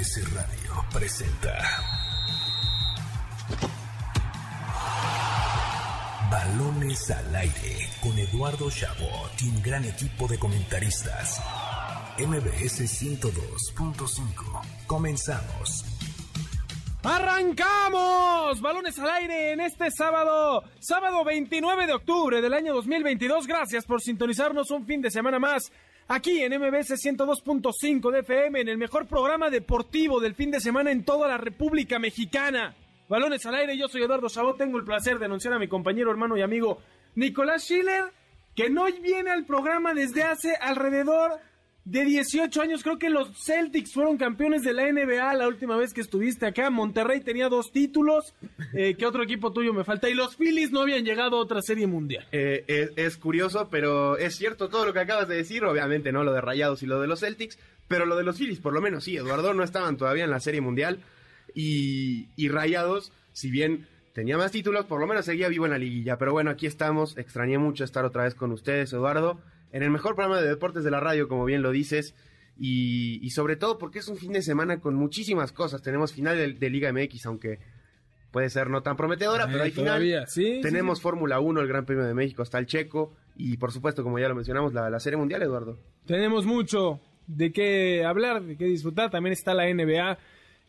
MBS Radio presenta Balones al aire con Eduardo Chabot y un gran equipo de comentaristas. MBS 102.5. Comenzamos. ¡Arrancamos! Balones al aire en este sábado, sábado 29 de octubre del año 2022. Gracias por sintonizarnos un fin de semana más aquí en MBS 102.5 de FM, en el mejor programa deportivo del fin de semana en toda la República Mexicana. Balones al aire, yo soy Eduardo Chabot, tengo el placer de anunciar a mi compañero, hermano y amigo Nicolás Schiller, que no viene al programa desde hace alrededor de 18 años. Creo que los Celtics fueron campeones de la NBA la última vez que estuviste acá. Monterrey tenía dos títulos. Eh, ¿Qué otro equipo tuyo me falta? Y los Phillies no habían llegado a otra serie mundial. Eh, es, es curioso, pero es cierto todo lo que acabas de decir. Obviamente no lo de Rayados y lo de los Celtics, pero lo de los Phillies, por lo menos sí. Eduardo no estaban todavía en la serie mundial. Y, y Rayados, si bien tenía más títulos, por lo menos seguía vivo en la liguilla. Pero bueno, aquí estamos. Extrañé mucho estar otra vez con ustedes, Eduardo en el mejor programa de deportes de la radio, como bien lo dices, y, y sobre todo porque es un fin de semana con muchísimas cosas. Tenemos final de, de Liga MX, aunque puede ser no tan prometedora, pero hay final. sí, Tenemos sí. Fórmula 1, el Gran Premio de México, está el Checo, y por supuesto, como ya lo mencionamos, la, la Serie Mundial, Eduardo. Tenemos mucho de qué hablar, de qué disfrutar. También está la NBA,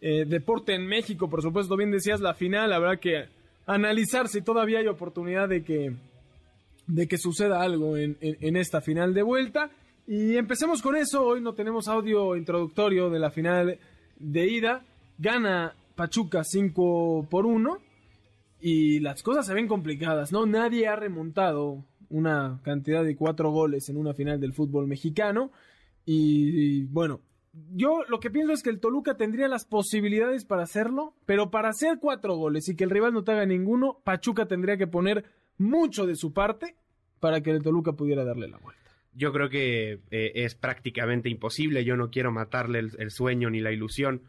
eh, deporte en México, por supuesto. Bien decías la final, habrá que analizar si todavía hay oportunidad de que de que suceda algo en, en, esta final de vuelta. Y empecemos con eso. Hoy no tenemos audio introductorio de la final de ida. Gana Pachuca 5 por 1. Y las cosas se ven complicadas, ¿no? Nadie ha remontado una cantidad de cuatro goles en una final del fútbol mexicano. Y, y bueno, yo lo que pienso es que el Toluca tendría las posibilidades para hacerlo, pero para hacer cuatro goles y que el rival no te haga ninguno, Pachuca tendría que poner mucho de su parte para que el Toluca pudiera darle la vuelta. Yo creo que eh, es prácticamente imposible. Yo no quiero matarle el, sueño ni la ilusión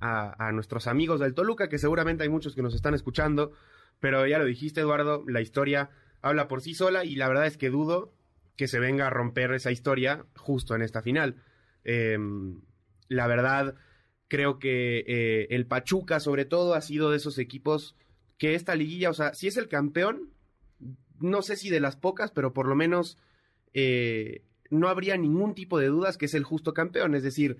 a, nuestros amigos del Toluca, que seguramente hay muchos que nos están escuchando. Pero ya lo dijiste, Eduardo, la historia habla por sí sola y la verdad es que dudo que se venga a romper esa historia justo en esta final. Eh, la verdad, creo que eh, el Pachuca, sobre todo, ha sido de esos equipos que esta liguilla, o sea, si es el campeón, no sé si de las pocas, pero por lo menos eh, no habría ningún tipo de dudas que es el justo campeón. Es decir,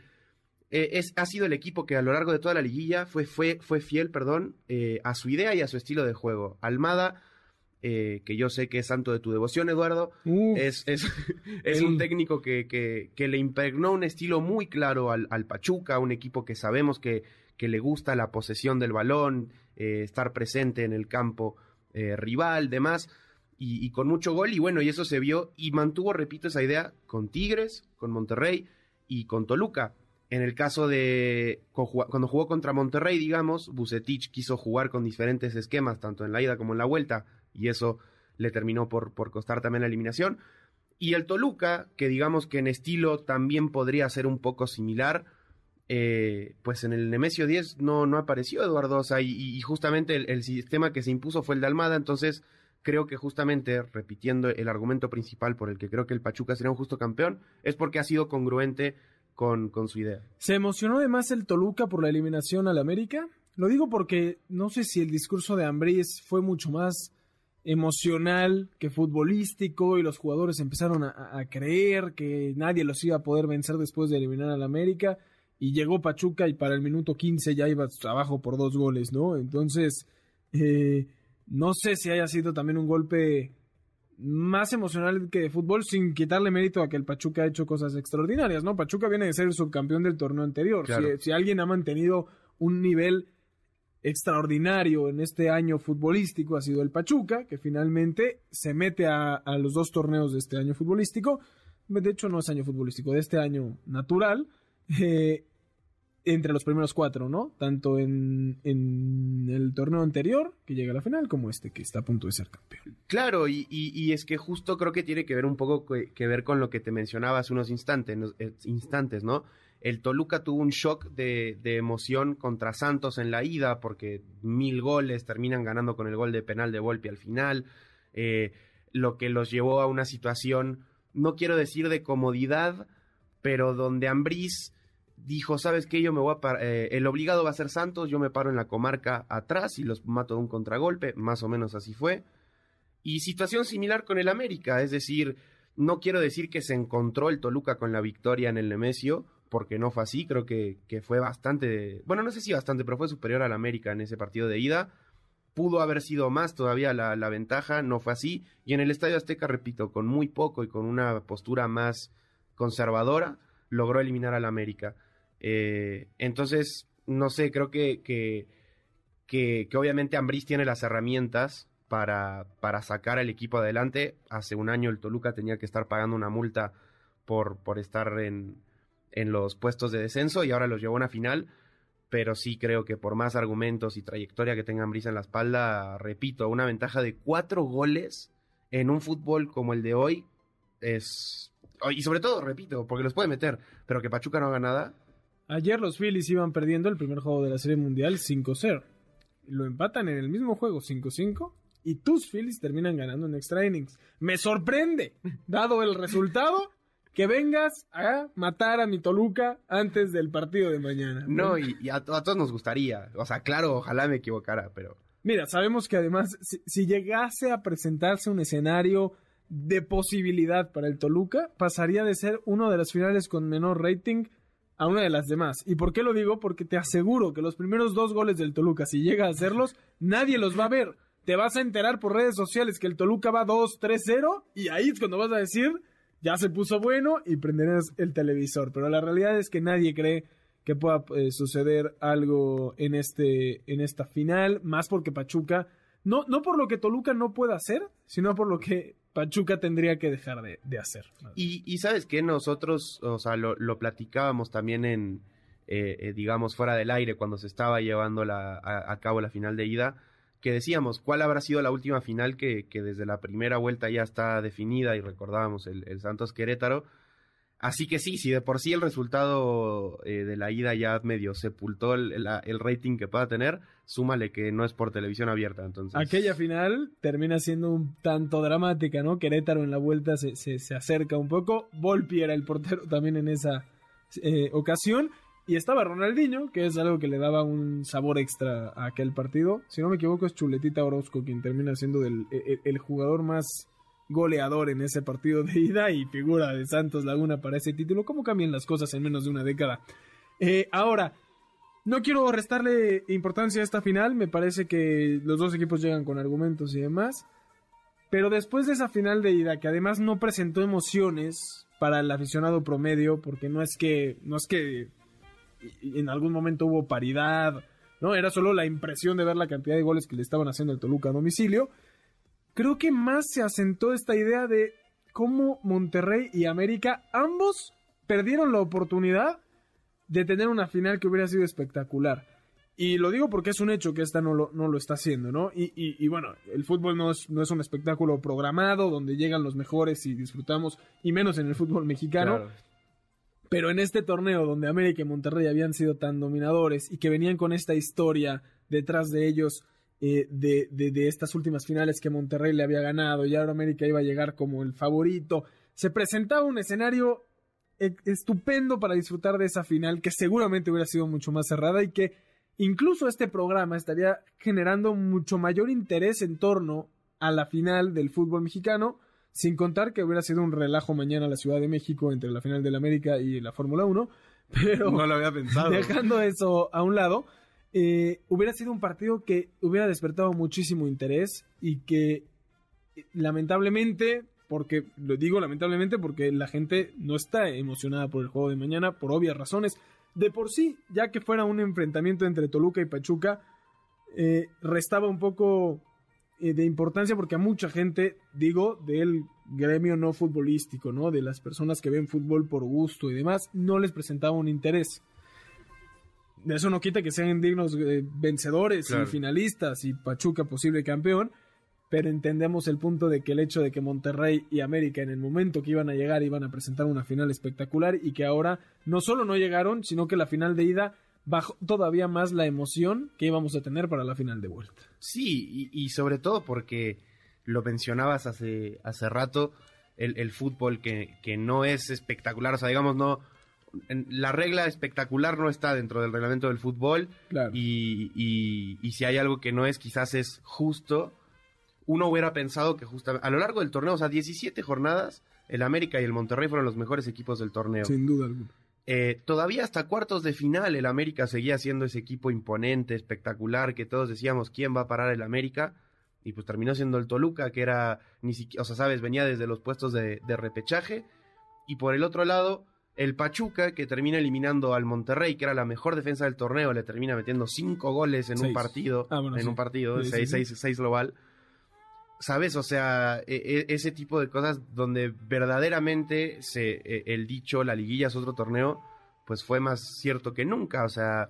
eh, es, ha sido el equipo que a lo largo de toda la liguilla fue, fue, fue fiel perdón, eh, a su idea y a su estilo de juego. Almada, eh, que yo sé que es santo de tu devoción, Eduardo, Uf, es, es, es un técnico que, que, que, le impregnó un estilo muy claro al, al Pachuca, un equipo que sabemos que, que, le gusta la posesión del balón, estar presente en el campo rival, demás y, y, con mucho gol, y bueno, y eso se vio, y mantuvo, repito, esa idea con Tigres, con Monterrey y con Toluca. En el caso de cuando jugó contra Monterrey, digamos, Bucetich quiso jugar con diferentes esquemas, tanto en la ida como en la vuelta, y eso le terminó por, por costar también la eliminación. Y el Toluca, que digamos que en estilo también podría ser un poco similar, eh, pues en el Nemesio 10 no, no apareció Eduardo, o sea, y, y justamente el, el sistema que se impuso fue el de Almada, entonces creo que justamente, repitiendo el argumento principal por el que creo que el Pachuca sería un justo campeón, es porque ha sido congruente con, con su idea. ¿Se emocionó además el Toluca por la eliminación al América? Lo digo porque no sé si el discurso de Ambriz fue mucho más emocional que futbolístico y los jugadores empezaron a, a, creer que nadie los iba a poder vencer después de eliminar al América y llegó Pachuca y para el minuto 15 ya iba abajo por dos goles, ¿no? Entonces, eh, no sé si haya sido también un golpe más emocional que de fútbol sin quitarle mérito a que el Pachuca ha hecho cosas extraordinarias, ¿no? Pachuca viene de ser el subcampeón del torneo anterior. Claro. Si, si, alguien ha mantenido un nivel extraordinario en este año futbolístico ha sido el Pachuca, que finalmente se mete a, a los dos torneos de este año futbolístico. De hecho, no es año futbolístico, de este año natural. Eh, entre los primeros cuatro, ¿no? Tanto en, en, el torneo anterior, que llega a la final, como este, que está a punto de ser campeón. Claro, y, y, es que justo creo que tiene que ver un poco que, ver con lo que te mencionaba hace unos instantes, instantes ¿no? El Toluca tuvo un shock de, de, emoción contra Santos en la ida, porque mil goles terminan ganando con el gol de penal de Volpi al final, eh, lo que los llevó a una situación, no quiero decir de comodidad, pero donde Ambriz dijo, ¿sabes qué? Yo me voy a eh, el obligado va a ser Santos, yo me paro en la comarca atrás y los mato de un contragolpe, más o menos así fue. Y situación similar con el América, es decir, no quiero decir que se encontró el Toluca con la victoria en el Nemesio, porque no fue así, creo que, que fue bastante, bueno, no sé si bastante, pero fue superior al América en ese partido de ida. Pudo haber sido más todavía la, la ventaja, no fue así. Y en el Estadio Azteca, repito, con muy poco y con una postura más conservadora, logró eliminar al América. Eh, entonces, no sé, creo que, que, que, que obviamente Ambriz tiene las herramientas para, para sacar al equipo adelante. Hace un año el Toluca tenía que estar pagando una multa por, por estar en, en los puestos de descenso y ahora los llevó a una final. Pero sí creo que por más argumentos y trayectoria que tenga Ambriz en la espalda, repito, una ventaja de cuatro goles en un fútbol como el de hoy es... Y sobre todo, repito, porque los puede meter, pero que Pachuca no haga nada, Ayer los Phillies iban perdiendo el primer juego de la Serie Mundial 5-0. Lo empatan en el mismo juego 5-5 y tus Phillies terminan ganando en extra innings. Me sorprende, dado el resultado, que vengas a matar a mi Toluca antes del partido de mañana. No, y, y a, to- a todos nos gustaría. O sea, claro, ojalá me equivocara, pero. Mira, sabemos que además, si, si llegase a presentarse un escenario de posibilidad para el Toluca, pasaría de ser una de las finales con menor rating a una de las demás. ¿Y por qué lo digo? Porque te aseguro que los primeros dos goles del Toluca, si llega a hacerlos, nadie los va a ver. Te vas a enterar por redes sociales que el Toluca va 2-3-0 y ahí es cuando vas a decir, ya se puso bueno y prenderás el televisor. Pero la realidad es que nadie cree que pueda eh, suceder algo en este en esta final, más porque Pachuca no no por lo que Toluca no pueda hacer, sino por lo que Pachuca tendría que dejar de, hacer. Y, y sabes que nosotros, o sea, lo, platicábamos también en, eh, eh, digamos, fuera del aire cuando se estaba llevando a, cabo la final de ida, que decíamos, ¿cuál habrá sido la última final que, desde la primera vuelta ya está definida y recordábamos el Santos Querétaro? Así que sí, si de por sí el resultado eh, de la ida ya medio sepultó el, el rating que pueda tener, súmale que no es por televisión abierta, entonces... Aquella final termina siendo un tanto dramática, ¿no? Querétaro en la vuelta se, se, se acerca un poco. Volpi era el portero también en esa eh, ocasión. Y estaba Ronaldinho, que es algo que le daba un sabor extra a aquel partido. Si no me equivoco, es Chuletita Orozco quien termina siendo el, el jugador más goleador en ese partido de ida y figura de Santos Laguna para ese título. ¿Cómo cambian las cosas en menos de una década? Eh, ahora, no quiero restarle importancia a esta final, me parece que los dos equipos llegan con argumentos y demás. Pero después de esa final de ida, que además no presentó emociones para el aficionado promedio, porque no es que, no es que en algún momento hubo paridad, no, era solo la impresión de ver la cantidad de goles que le estaban haciendo al Toluca a domicilio. Creo que más se asentó esta idea de cómo Monterrey y América ambos perdieron la oportunidad de tener una final que hubiera sido espectacular. Y lo digo porque es un hecho que esta no lo, no lo está haciendo, ¿no? Y, y- y bueno, el fútbol no es, no es un espectáculo programado donde llegan los mejores y disfrutamos, y menos en el fútbol mexicano. Claro. Pero en este torneo donde América y Monterrey habían sido tan dominadores y que venían con esta historia detrás de ellos eh, de, de- de estas últimas finales que Monterrey le había ganado y ahora América iba a llegar como el favorito, se presentaba un escenario e- estupendo para disfrutar de esa final que seguramente hubiera sido mucho más cerrada y que incluso este programa estaría generando mucho mayor interés en torno a la final del fútbol mexicano, sin contar que hubiera sido un relajo mañana en la Ciudad de México entre la final del América y la Fórmula 1, pero No lo había pensado. dejando eso a un lado, eh, hubiera sido un partido que hubiera despertado muchísimo interés y que eh, lamentablemente, porque lo digo lamentablemente porque la gente no está emocionada por el juego de mañana por obvias razones. De por sí, ya que fuera un enfrentamiento entre Toluca y Pachuca, eh, restaba un poco eh, de importancia porque a mucha gente, digo, del gremio no futbolístico, ¿no? De las personas que ven fútbol por gusto y demás, no les presentaba un interés. Eso no quita que sean dignos eh, vencedores Claro. y finalistas y Pachuca posible campeón, pero entendemos el punto de que el hecho de que Monterrey y América en el momento que iban a llegar iban a presentar una final espectacular y que ahora no solo no llegaron, sino que la final de ida bajó todavía más la emoción que íbamos a tener para la final de vuelta. Sí, y, y sobre todo porque lo mencionabas hace, hace rato, el, el fútbol que, que no es espectacular, o sea, digamos, no, la regla espectacular no está dentro del reglamento del fútbol y, y, si hay algo que no es, quizás es justo. Uno hubiera pensado que justamente a lo largo del torneo, o sea, 17 jornadas, el América y el Monterrey fueron los mejores equipos del torneo. Sin duda alguna. Eh, todavía hasta cuartos de final el América seguía siendo ese equipo imponente, espectacular, que todos decíamos quién va a parar el América. Y pues terminó siendo el Toluca, que era ni siquiera, o sea, sabes, venía desde los puestos de, repechaje. Y por el otro lado, el Pachuca, que termina eliminando al Monterrey, que era la mejor defensa del torneo, le termina metiendo cinco goles en un partido, ah, en un partido, seis, seis global. ¿Sabes? O sea, e, e, ese tipo de cosas donde verdaderamente se, e, el dicho, la liguilla es otro torneo, pues fue más cierto que nunca. O sea,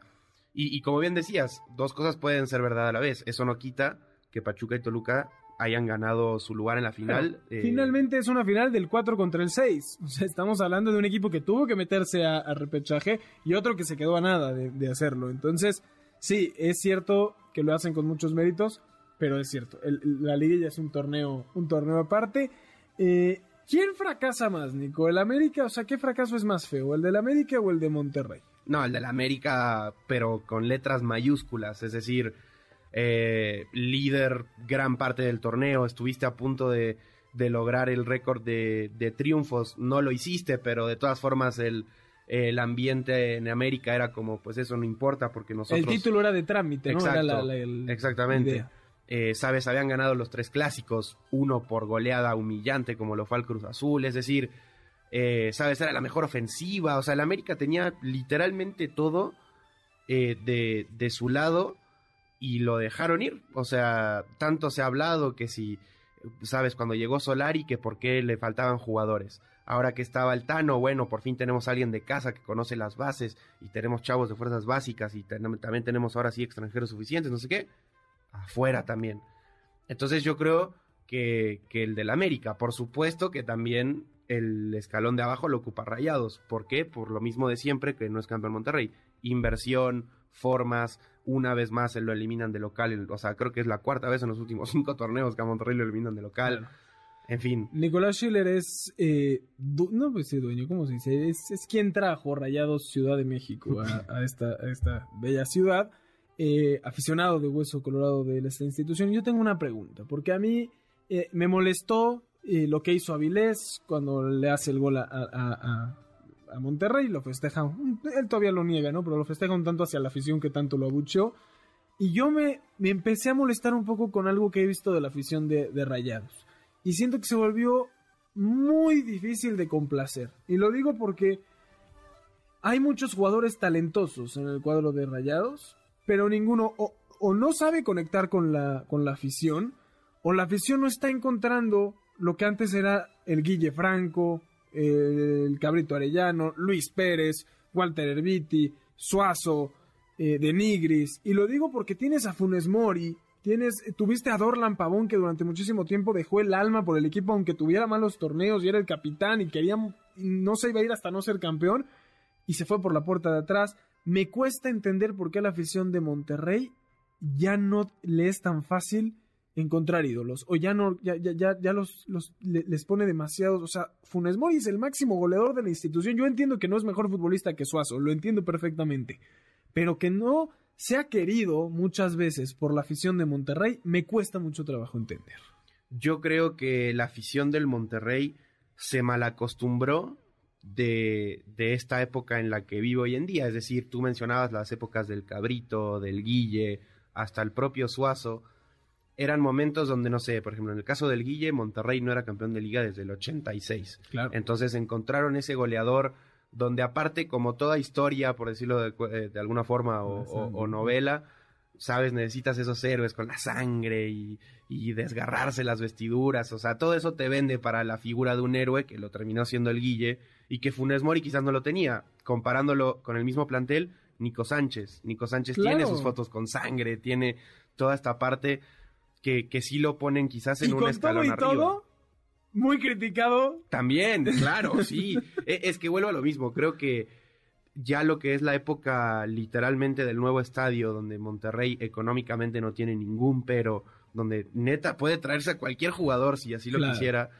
y, como bien decías, dos cosas pueden ser verdad a la vez. Eso no quita que Pachuca y Toluca hayan ganado su lugar en la final. Eh, finalmente es una final del 4 contra el 6. O sea, estamos hablando de un equipo que tuvo que meterse a, repechaje y otro que se quedó a nada de, de hacerlo. Entonces, sí, es cierto que lo hacen con muchos méritos pero es cierto, la liga ya es un torneo, un torneo aparte. Eh, ¿Quién fracasa más, Nico? ¿El América? O sea, ¿qué fracaso es más feo? ¿El del América o el de Monterrey? No, el del América, pero con letras mayúsculas, es decir, eh, líder gran parte del torneo, estuviste a punto de, lograr el récord de, triunfos, no lo hiciste, pero de todas formas el, el ambiente en América era como, pues eso no importa porque nosotros... El título era de trámite, ¿no? Exacto, exactamente. Eh, sabes, habían ganado los tres clásicos, uno por goleada humillante como lo fue al Cruz Azul, es decir, eh, sabes, era la mejor ofensiva, o sea, el América tenía literalmente todo eh, de, de, su lado y lo dejaron ir, o sea, tanto se ha hablado que si, sabes, cuando llegó Solari, que por qué le faltaban jugadores. Ahora que estaba el Tano, bueno, por fin tenemos a alguien de casa que conoce las bases y tenemos chavos de fuerzas básicas y también tenemos ahora sí extranjeros suficientes, no sé qué afuera también. Entonces yo creo que, que el del América, por supuesto que también el escalón de abajo lo ocupa Rayados. ¿Por qué? Por lo mismo de siempre que no es campeón Monterrey. Inversión, formas, una vez más se lo eliminan de local. O sea, creo que es la cuarta vez en los últimos cinco torneos que a Monterrey lo eliminan de local. En fin. Nicolás Schiller es, eh, no pues dueño, ¿cómo se dice? Es, es quien trajo Rayados Ciudad de México a, esta, a esta bella ciudad. Eh, aficionado de Hueso Colorado de esta institución, yo tengo una pregunta, porque a mí eh, me molestó eh, lo que hizo Avilés cuando le hace el gol a, a, Monterrey, lo festeja, él todavía lo niega, ¿no? Pero lo festeja un tanto hacia la afición que tanto lo abucheó. Y yo me, me empecé a molestar un poco con algo que he visto de la afición de, de Rayados. Y siento que se volvió muy difícil de complacer. Y lo digo porque hay muchos jugadores talentosos en el cuadro de Rayados, pero ninguno o, no sabe conectar con la, con la afición, o la afición no está encontrando lo que antes era el Guille Franco, el Cabrito Arellano, Luis Pérez, Walter Herbiti, Suazo, eh, de Nigris. Y lo digo porque tienes a Funes Mori, tienes, tuviste a Dorlan Pavón que durante muchísimo tiempo dejó el alma por el equipo aunque tuviera malos torneos y era el capitán y quería, no se iba a ir hasta no ser campeón y se fue por la puerta de atrás. Me cuesta entender por qué la afición de Monterrey ya no le es tan fácil encontrar ídolos o ya no ya ya ya, los, los les pone demasiados, o sea, Funes Mori es el máximo goleador de la institución. Yo entiendo que no es mejor futbolista que Suazo, lo entiendo perfectamente, pero que no se ha querido muchas veces por la afición de Monterrey, me cuesta mucho trabajo entender. Yo creo que la afición del Monterrey se malacostumbró de, de, esta época en la que vivo hoy en día. Es decir, tú mencionabas las épocas del Cabrito, del Guille, hasta el propio Suazo. Eran momentos donde, no sé, por ejemplo, en el caso del Guille, Monterrey no era campeón de liga desde el 86. Claro. Entonces encontraron ese goleador donde aparte, como toda historia, por decirlo de, eh, de alguna forma, o novela, sabes, necesitas esos héroes con la sangre y, desgarrarse las vestiduras, o sea, todo eso te vende para la figura de un héroe que lo terminó siendo el Guille y que Funes Mori quizás no lo tenía, comparándolo con el mismo plantel, Nico Sánchez. Nico Sánchez tiene sus fotos con sangre, tiene toda esta parte que, que sí lo ponen quizás en un escalón todo y Todo, muy criticado. También, claro, sí. E, es que vuelvo a lo mismo, creo que ya lo que es la época literalmente del nuevo estadio, donde Monterrey económicamente no tiene ningún pero, donde neta puede traerse a cualquier jugador si así lo quisiera,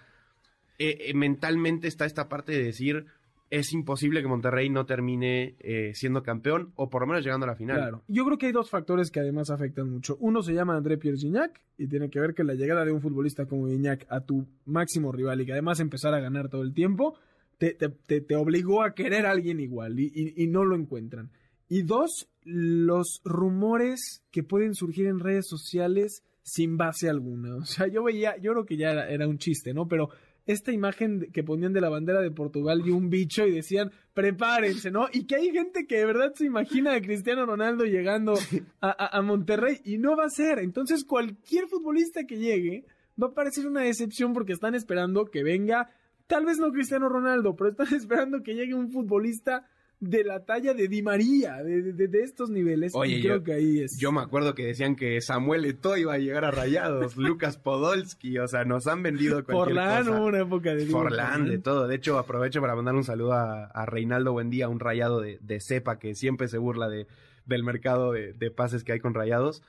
eh, eh, mentalmente está esta parte de decir, es imposible que Monterrey no termine eh, siendo campeón o por lo menos llegando a la final. Claro. Yo creo que hay dos factores que además afectan mucho. Uno se llama André Pierre Gignac y tiene que ver que la llegada de un futbolista como Gignac a tu máximo rival y que además empezar a ganar todo el tiempo, te, te, te, obligó a querer a alguien igual y, y, y no lo encuentran. Y dos, los rumores que pueden surgir en redes sociales sin base alguna. O sea, yo veía, yo creo que ya era, era un chiste, ¿no? Pero esta imagen que ponían de la bandera de Portugal y un bicho y decían, prepárense, ¿no? Y que hay gente que de verdad se imagina a Cristiano Ronaldo llegando a, a, Monterrey y no va a ser. Entonces cualquier futbolista que llegue va a parecer una decepción porque están esperando que venga, tal vez no Cristiano Ronaldo, pero están esperando que llegue un futbolista de la talla de Di María, de, de, de estos niveles. Oye, y creo yo, que ahí es. Yo me acuerdo que decían que Samuel Eto'o iba a llegar a Rayados, Lucas Podolski, o sea, nos han vendido cualquier Forlán, cosa. una época de Forlán, de todo. De hecho, aprovecho para mandar un saludo a, a Reinaldo Buendía, un rayado de, de, cepa que siempre se burla de, del mercado de, de pases que hay con rayados.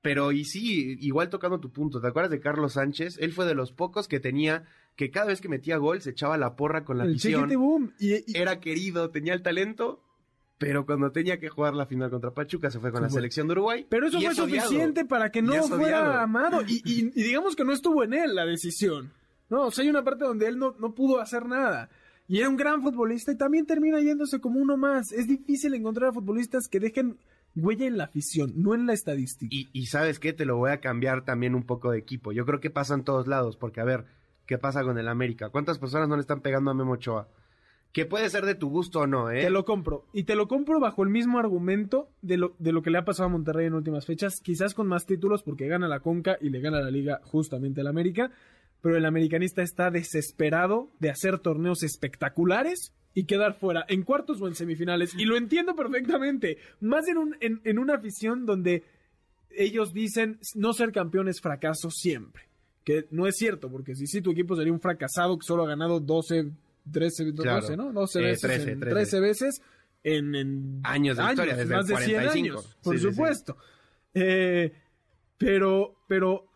Pero y sí, igual tocando tu punto, ¿te acuerdas de Carlos Sánchez? Él fue de los pocos que tenía que cada vez que metía gol se echaba la porra con la afición. boom. Y, y- Era querido, tenía el talento, pero cuando tenía que jugar la final contra Pachuca se fue con la selección de Uruguay. Pero eso fue es odiado. suficiente para que no fuera odiado. amado. Y, y- y digamos que no estuvo en él la decisión. No, o sea, hay una parte donde él no, no pudo hacer nada. Y era un gran futbolista y también termina yéndose como uno más. Es difícil encontrar a futbolistas que dejen huella en la afición, no en la estadística. Y, y sabes qué, te lo voy a cambiar también un poco de equipo. Yo creo que pasa en todos lados, porque a ver, ¿qué pasa con el América? ¿Cuántas personas no le están pegando a Memo Ochoa? Que puede ser de tu gusto o no, ¿eh? Te lo compro. Y te lo compro bajo el mismo argumento de lo, de lo que le ha pasado a Monterrey en últimas fechas, quizás con más títulos porque gana la Conca y le gana la Liga justamente al América, pero el americanista está desesperado de hacer torneos espectaculares y quedar fuera en cuartos o en semifinales. Y lo entiendo perfectamente. Más en, un, en, en una afición donde ellos dicen no ser campeón es fracaso siempre. Que no es cierto, porque si sí tu equipo sería un fracasado que solo ha ganado 12, 13, Claro. 12, ¿no? 12 Eh, veces, 13, en- 13. 13 veces en, en Años de historia, desde más el de 100 45. años, por Sí, sí, sí. supuesto. Eh, pero, pero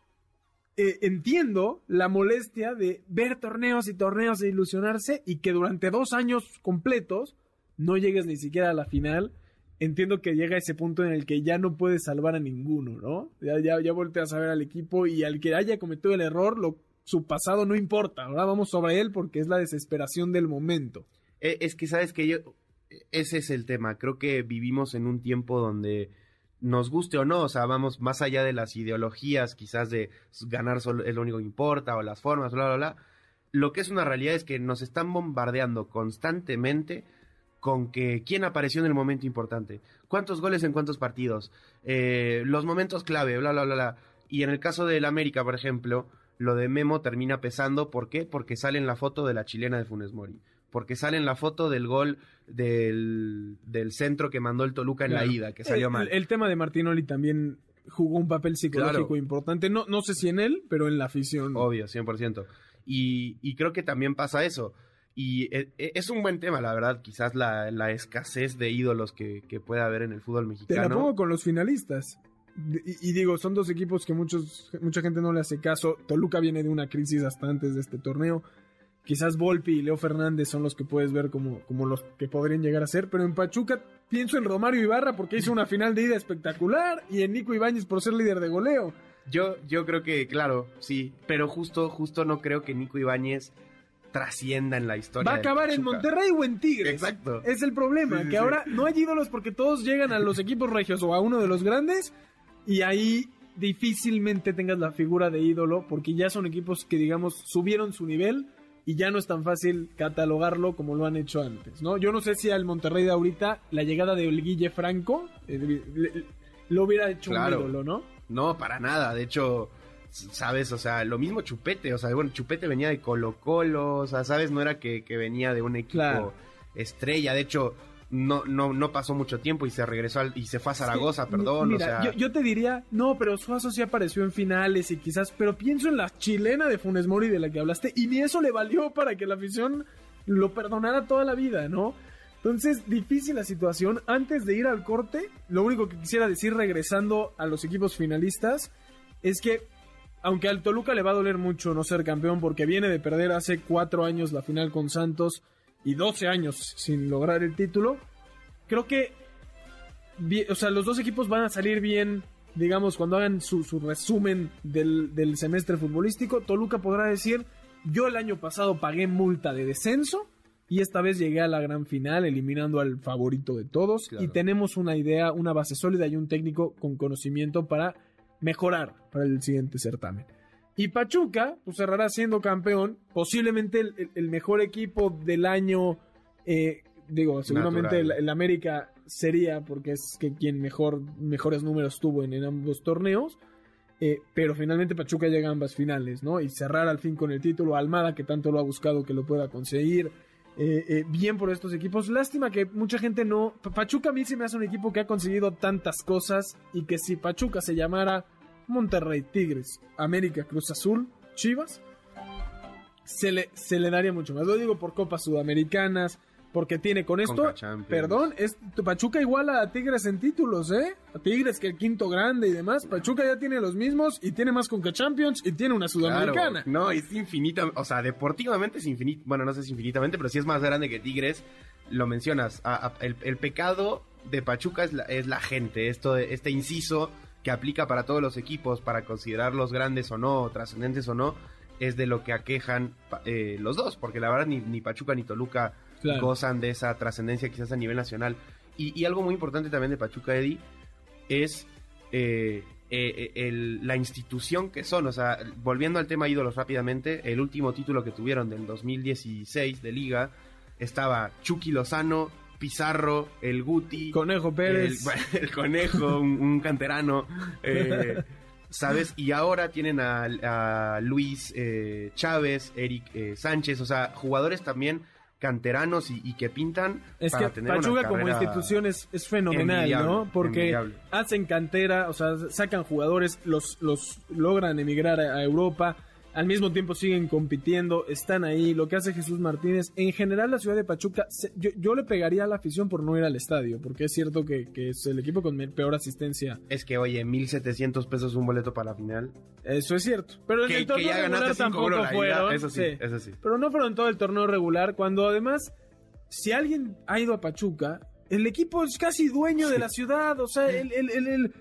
eh, entiendo la molestia de ver torneos y torneos e ilusionarse y que durante dos años completos no llegues ni siquiera a la final. Entiendo que llega ese punto en el que ya no puedes salvar a ninguno, ¿no? Ya, ya, ya volteas a ver al equipo y al que haya cometido el error, su pasado no importa. Ahora vamos sobre él porque es la desesperación del momento. Eh, Es que, ¿sabes que yo Ese es el tema. Creo que vivimos en un tiempo donde nos guste o no, o sea, vamos más allá de las ideologías, quizás de ganar solo es lo único que importa, o las formas, bla, bla, bla. Lo que es una realidad es que nos están bombardeando constantemente con que quién apareció en el momento importante, cuántos goles en cuántos partidos, eh, los momentos clave, bla, bla, bla, bla. Y en el caso del América, por ejemplo, lo de Memo termina pesando, ¿por qué? Porque sale en la foto de la chilena de Funes Mori, porque sale en la foto del gol del, del centro que mandó el Toluca en Claro. la ida, que salió el, mal. El tema de Martinoli también jugó un papel psicológico Claro. importante. No, no sé si en él, pero en la afición. Obvio, 100%. Y, y creo que también pasa eso. Y e- e- es un buen tema, la verdad, quizás la, la escasez de ídolos que, que puede haber en el fútbol Te mexicano. la pongo con los finalistas. Y, y digo, son dos equipos que muchos, mucha gente no le hace caso. Toluca viene de una crisis hasta antes de este torneo. Quizás Volpi y Leo Fernández son los que puedes ver como, como los que podrían llegar a ser. Pero en Pachuca pienso en Romario Ibarra porque hizo una final de ida espectacular. Y en Nico Ibáñez por ser líder de goleo. Yo, yo creo que, claro, sí, pero justo, justo no creo que Nico Ibáñez trascienda en la historia. Va a acabar en. Monterrey o en Tigres. Exacto. Es el problema, Sí, que sí. ahora no hay ídolos porque todos llegan a los equipos regios o a uno de los grandes y ahí difícilmente tengas la figura de ídolo porque ya son equipos que digamos subieron su nivel y ya no es tan fácil catalogarlo como lo han hecho antes, ¿no? Yo no sé si al Monterrey de ahorita la llegada de Guille Franco eh, le- le- lo hubiera hecho Claro. un ídolo, ¿no? No, para nada. De hecho, sabes, o sea, lo mismo Chupete. O sea, bueno, Chupete venía de Colo Colo. O sea, sabes, no era que, que venía de un equipo Claro. estrella. De hecho, no, no, no pasó mucho tiempo y se regresó al- y se fue a Zaragoza, Sí, perdón. Mira, o sea, yo, yo te diría, no, pero Suazo sí apareció en finales y quizás, pero pienso en la chilena de Funes Mori de la que hablaste y ni eso le valió para que la afición lo perdonara toda la vida, ¿no? Entonces, difícil la situación. Antes de ir al corte, lo único que quisiera decir regresando a los equipos finalistas es que, aunque al Toluca le va a doler mucho no ser campeón porque viene de perder hace cuatro años la final con Santos y 12 años sin lograr el título, creo que o sea, los dos equipos van a salir bien, digamos, cuando hagan su, resumen del, del semestre futbolístico. Toluca podrá decir, yo el año pasado pagué multa de descenso y esta vez llegué a la gran final eliminando al favorito de todos y tenemos una idea, una base sólida y un técnico con conocimiento para mejorar para el siguiente certamen. Y Pachuca pues, cerrará siendo campeón, posiblemente el, mejor equipo del año, eh, digo, seguramente el, América sería porque es que quien mejor, mejores números tuvo en, ambos torneos. Eh, pero finalmente Pachuca llega a ambas finales, ¿no? Y cerrar al fin con el título Almada, que tanto lo ha buscado que lo pueda conseguir. Eh, bien por estos equipos. Lástima que mucha gente no. Pachuca a mí se me hace un equipo que ha conseguido tantas cosas y que si Pachuca se llamara Monterrey, Tigres, América, Cruz Azul, Chivas, se le, se le daría mucho más. Lo digo por Copas Sudamericanas, porque tiene con esto, perdón, es Pachuca iguala a Tigres en títulos, ¿eh? A Tigres que el quinto grande y demás. Pachuca ya tiene los mismos y tiene más Conca Champions y tiene una Sudamericana. no, es infinita, o sea, deportivamente es infinito, bueno, no sé si infinitamente, pero sí es más grande que Tigres. Lo mencionas, el, pecado de Pachuca es la, es la gente, esto, este inciso que aplica para todos los equipos, para considerarlos grandes o no, trascendentes o no, es de lo que aquejan eh, los dos, porque la verdad ni, Pachuca ni Toluca gozan de esa trascendencia quizás a nivel nacional. Y, algo muy importante también de Pachuca, Eddie, es eh, eh, la institución que son. O sea, volviendo al tema ídolos rápidamente, el último título que tuvieron del 2016 de liga estaba Chucky Lozano, Pizarro, el Guti. Conejo Pérez. El, Conejo, un, canterano. Eh, ¿Sabes? Y ahora tienen a, Luis eh, Chávez, Eric eh, Sánchez, o sea, jugadores también canteranos y, que pintan. Es que Pachuca como institución es, fenomenal, ¿no? Porque hacen cantera, o sea, sacan jugadores, los, los logran emigrar a Europa al mismo tiempo siguen compitiendo, están ahí, lo que hace Jesús Martínez. En general la ciudad de Pachuca, yo, le pegaría a la afición por no ir al estadio, porque es cierto que, es el equipo con peor asistencia. Es que, oye, 1.700 pesos un boleto para la final. Eso es cierto. Pero en el torneo regular tampoco fueron. Eso sí, eso sí. Pero no fueron todo el torneo regular, cuando además, si alguien ha ido a Pachuca, el equipo es casi dueño de la ciudad, o sea, el, el, el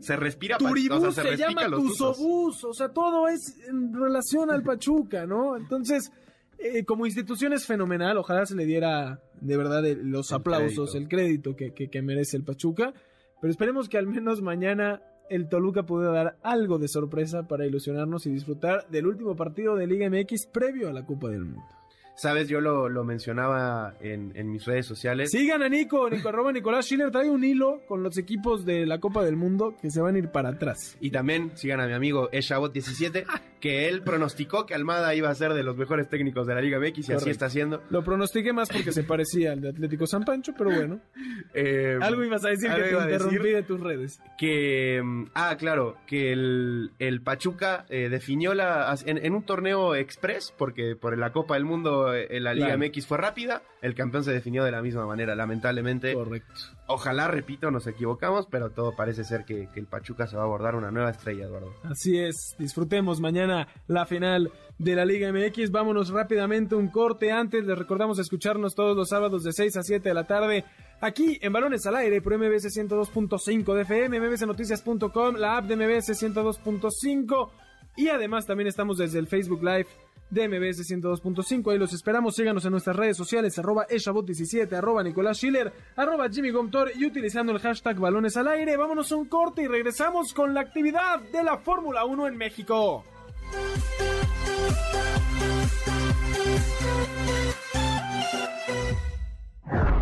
se respira Turibús se, llama Tuzobús, o sea, todo es en relación al Pachuca, ¿no? Entonces, eh, como institución es fenomenal, ojalá se le diera de verdad los aplausos, el crédito que, que, merece el Pachuca, pero esperemos que al menos mañana el Toluca pueda dar algo de sorpresa para ilusionarnos y disfrutar del último partido de Liga MX previo a la Copa del Mundo. Sabes, yo lo, lo mencionaba en, en, mis redes sociales. Sigan a Nico, Nico arroba Nicolás Schiller, trae un hilo con los equipos de la Copa del Mundo que se van a ir para atrás. Y también sigan a mi amigo Eshabot17, que él pronosticó que Almada iba a ser de los mejores técnicos de la Liga MX y así está haciendo. Lo pronostiqué más porque se parecía al de Atlético San Pancho, pero bueno. Eh, algo ibas a decir que te interrumpí de tus redes. Que, ah, claro, que el, el Pachuca eh, definió la, en, en un torneo express, porque por la Copa del Mundo en la Liga MX fue rápida, el campeón se definió de la misma manera, lamentablemente. Correcto. Ojalá, repito, nos equivocamos, pero todo parece ser que, el Pachuca se va a abordar una nueva estrella, Eduardo. Así es, disfrutemos mañana la final de la Liga MX. Vámonos rápidamente un corte antes. Les recordamos escucharnos todos los sábados de 6 a 7 de la tarde aquí en Balones al Aire por MBS 102.5 de FM, mbsnoticias.com, la app de MBS 102.5 y además también estamos desde el Facebook Live de MBS 102.5. Ahí los esperamos. Síganos en nuestras redes sociales, arroba eshabot17, arroba Nicolás Schiller, arroba Jimmy Gomtor y utilizando el hashtag balones al aire. Vámonos a un corte y regresamos con la actividad de la Fórmula 1 en México.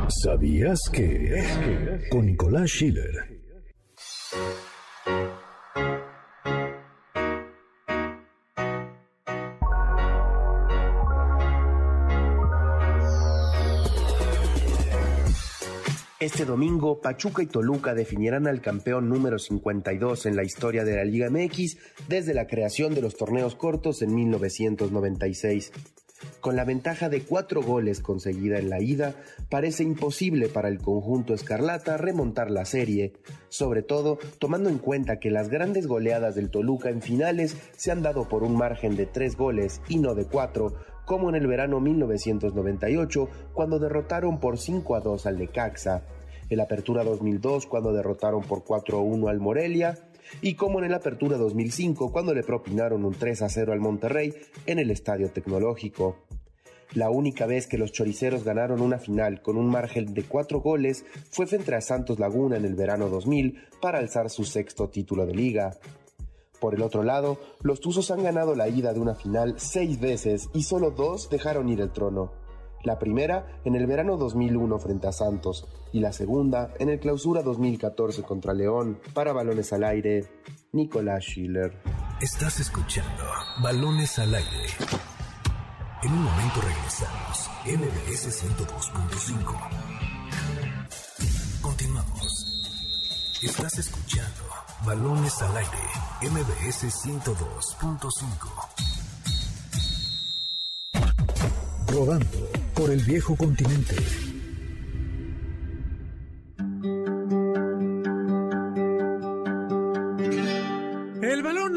¿Sabías que? Con Nicolás Schiller Domingo, Pachuca y Toluca definirán al campeón número 52 en la historia de la Liga MX desde la creación de los torneos cortos en 1996. Con la ventaja de cuatro goles conseguida en la ida, parece imposible para el conjunto escarlata remontar la serie, sobre todo tomando en cuenta que las grandes goleadas del Toluca en finales se han dado por un margen de tres goles y no de cuatro, como en el verano 1998 cuando derrotaron por 5 a 2 al Necaxa, el Apertura 2002 cuando derrotaron por 4 a 1 al Morelia y como en el Apertura 2005 cuando le propinaron un 3 a 0 al Monterrey en el Estadio Tecnológico. La única vez que los choriceros ganaron una final con un margen de cuatro goles fue frente a Santos Laguna en el verano 2000 para alzar su sexto título de liga. Por el otro lado, los Tuzos han ganado la ida de una final seis veces y solo dos dejaron ir el trono. La primera en el verano 2001 frente a Santos y la segunda en el clausura 2014 contra León. Para balones al aire, Nicolás Schiller. Estás escuchando Balones al aire. En un momento regresamos. MBS 102.5. Continuamos. Estás escuchando Balones al aire. MBS 102.5. Rodando por el viejo continente.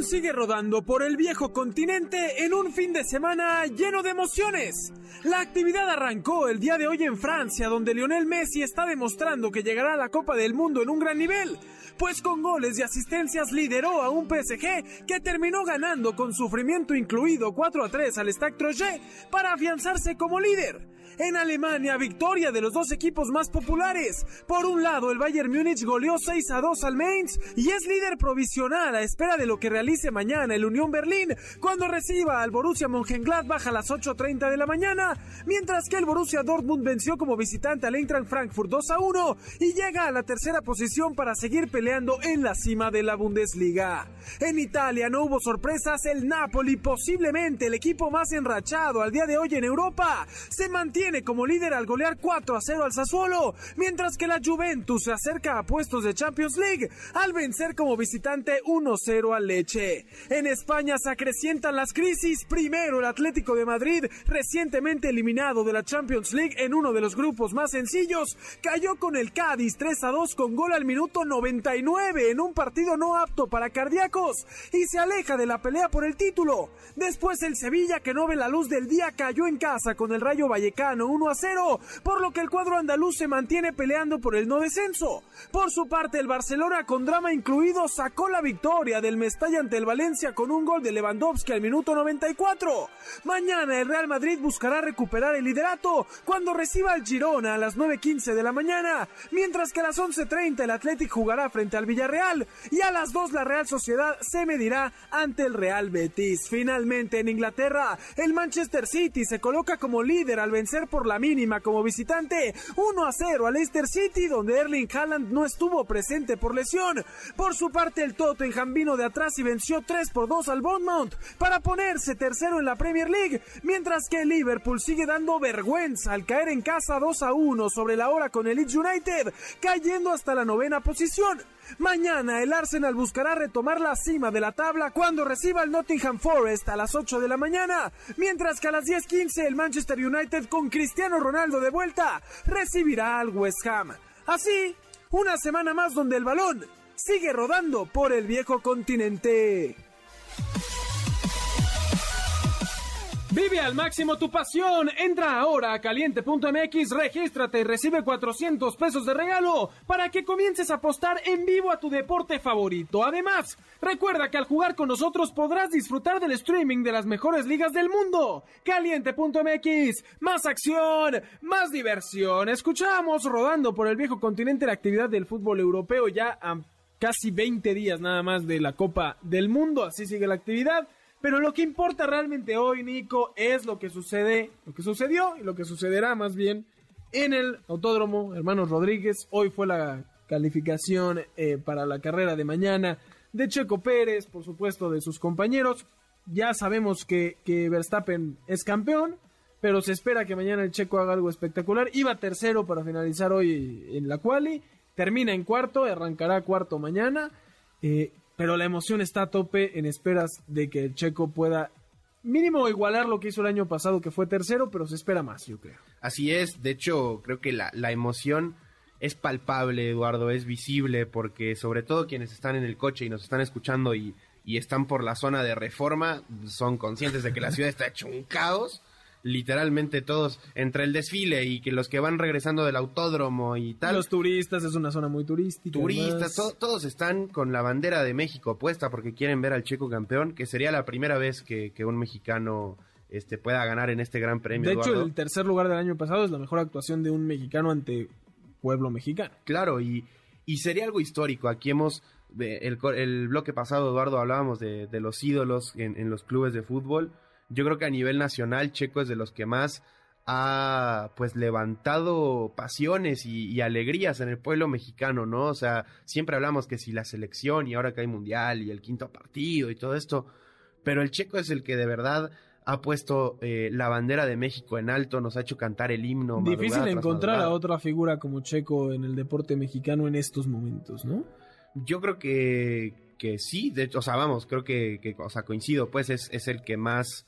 Sigue rodando por el viejo continente en un fin de semana lleno de emociones. La actividad arrancó el día de hoy en Francia, donde Lionel Messi está demostrando que llegará a la Copa del Mundo en un gran nivel, pues con goles y asistencias lideró a un PSG que terminó ganando con sufrimiento incluido 4 a 3 al Stade Troyes para afianzarse como líder. En Alemania, victoria de los dos equipos más populares. Por un lado, el Bayern Múnich goleó 6 a 2 al Mainz y es líder provisional a espera de lo que realice mañana el Unión Berlín cuando reciba al Borussia Mönchengladbach a las 8.30 de la mañana, mientras que el Borussia Dortmund venció como visitante al Eintracht Frankfurt 2 a 1 y llega a la tercera posición para seguir peleando en la cima de la Bundesliga. En Italia no hubo sorpresas, el Napoli, posiblemente el equipo más enrachado al día de hoy en Europa, se mantiene como líder al golear 4 a 0 al Sassuolo, mientras que la Juventus se acerca a puestos de Champions League al vencer como visitante 1-0 al Leche. En España se acrecientan las crisis. Primero el Atlético de Madrid, recientemente eliminado de la Champions League en uno de los grupos más sencillos, cayó con el Cádiz 3 a 2 con gol al minuto 99 en un partido no apto para cardíacos y se aleja de la pelea por el título. Después el Sevilla que no ve la luz del día cayó en casa con el Rayo Vallecano 1 a 0, por lo que el cuadro andaluz se mantiene peleando por el no descenso. Por su parte, el Barcelona con drama incluido sacó la victoria del Mestalla ante el Valencia con un gol de Lewandowski al minuto 94. Mañana el Real Madrid buscará recuperar el liderato cuando reciba al Girona a las 9.15 de la mañana, mientras que a las 11.30 el Athletic jugará frente al Villarreal y a las 2 la Real Sociedad se medirá ante el Real Betis. Finalmente en Inglaterra, el Manchester City se coloca como líder al vencer por la mínima como visitante 1 a 0 a Leicester City, donde Erling Haaland no estuvo presente por lesión. Por su parte, el Tottenham vino de atrás y venció 3 por 2 al Bournemouth para ponerse tercero en la Premier League, mientras que Liverpool sigue dando vergüenza al caer en casa 2 a 1 sobre la hora con el Leeds United, cayendo hasta la novena posición. Mañana el Arsenal buscará retomar la cima de la tabla cuando reciba el Nottingham Forest a las 8 de la mañana, mientras que a las 10:15 el Manchester United con Cristiano Ronaldo de vuelta recibirá al West Ham. Así, una semana más donde el balón sigue rodando por el viejo continente. Vive al máximo tu pasión. Entra ahora a caliente.mx, regístrate y recibe 400 pesos de regalo para que comiences a apostar en vivo a tu deporte favorito. Además, recuerda que al jugar con nosotros podrás disfrutar del streaming de las mejores ligas del mundo. Caliente.mx, más acción, más diversión. Escuchamos rodando por el viejo continente la actividad del fútbol europeo ya a casi 20 días nada más de la Copa del Mundo. Así sigue la actividad. Pero lo que importa realmente hoy, Nico, es lo que sucede, lo que sucedió y lo que sucederá más bien en el Autódromo Hermanos Rodríguez. Hoy fue la calificación eh, para la carrera de mañana de Checo Pérez, por supuesto, de sus compañeros. Ya sabemos que, que Verstappen es campeón, pero se espera que mañana el Checo haga algo espectacular. Iba tercero para finalizar hoy en la quali, termina en cuarto, arrancará cuarto mañana. Eh, pero la emoción está a tope en esperas de que el Checo pueda mínimo igualar lo que hizo el año pasado, que fue tercero, pero se espera más, yo creo. Así es, de hecho, creo que la, la emoción es palpable, Eduardo, es visible, porque sobre todo quienes están en el coche y nos están escuchando y, y están por la zona de reforma, son conscientes de que la ciudad está hecho un caos literalmente todos entre el desfile y que los que van regresando del autódromo y tal. Los turistas, es una zona muy turística. Turistas, to- todos están con la bandera de México puesta porque quieren ver al checo campeón, que sería la primera vez que, que un mexicano este, pueda ganar en este gran premio. De hecho, Eduardo. el tercer lugar del año pasado es la mejor actuación de un mexicano ante pueblo mexicano. Claro, y, y sería algo histórico. Aquí hemos, eh, el, el bloque pasado, Eduardo, hablábamos de, de los ídolos en, en los clubes de fútbol. Yo creo que a nivel nacional, Checo es de los que más ha pues levantado pasiones y, y alegrías en el pueblo mexicano, ¿no? O sea, siempre hablamos que si la selección y ahora que hay mundial y el quinto partido y todo esto, pero el Checo es el que de verdad ha puesto eh, la bandera de México en alto, nos ha hecho cantar el himno. Difícil encontrar a otra figura como Checo en el deporte mexicano en estos momentos, ¿no? Yo creo que, que sí, de hecho, o sea, vamos, creo que, que, o sea, coincido, pues es, es el que más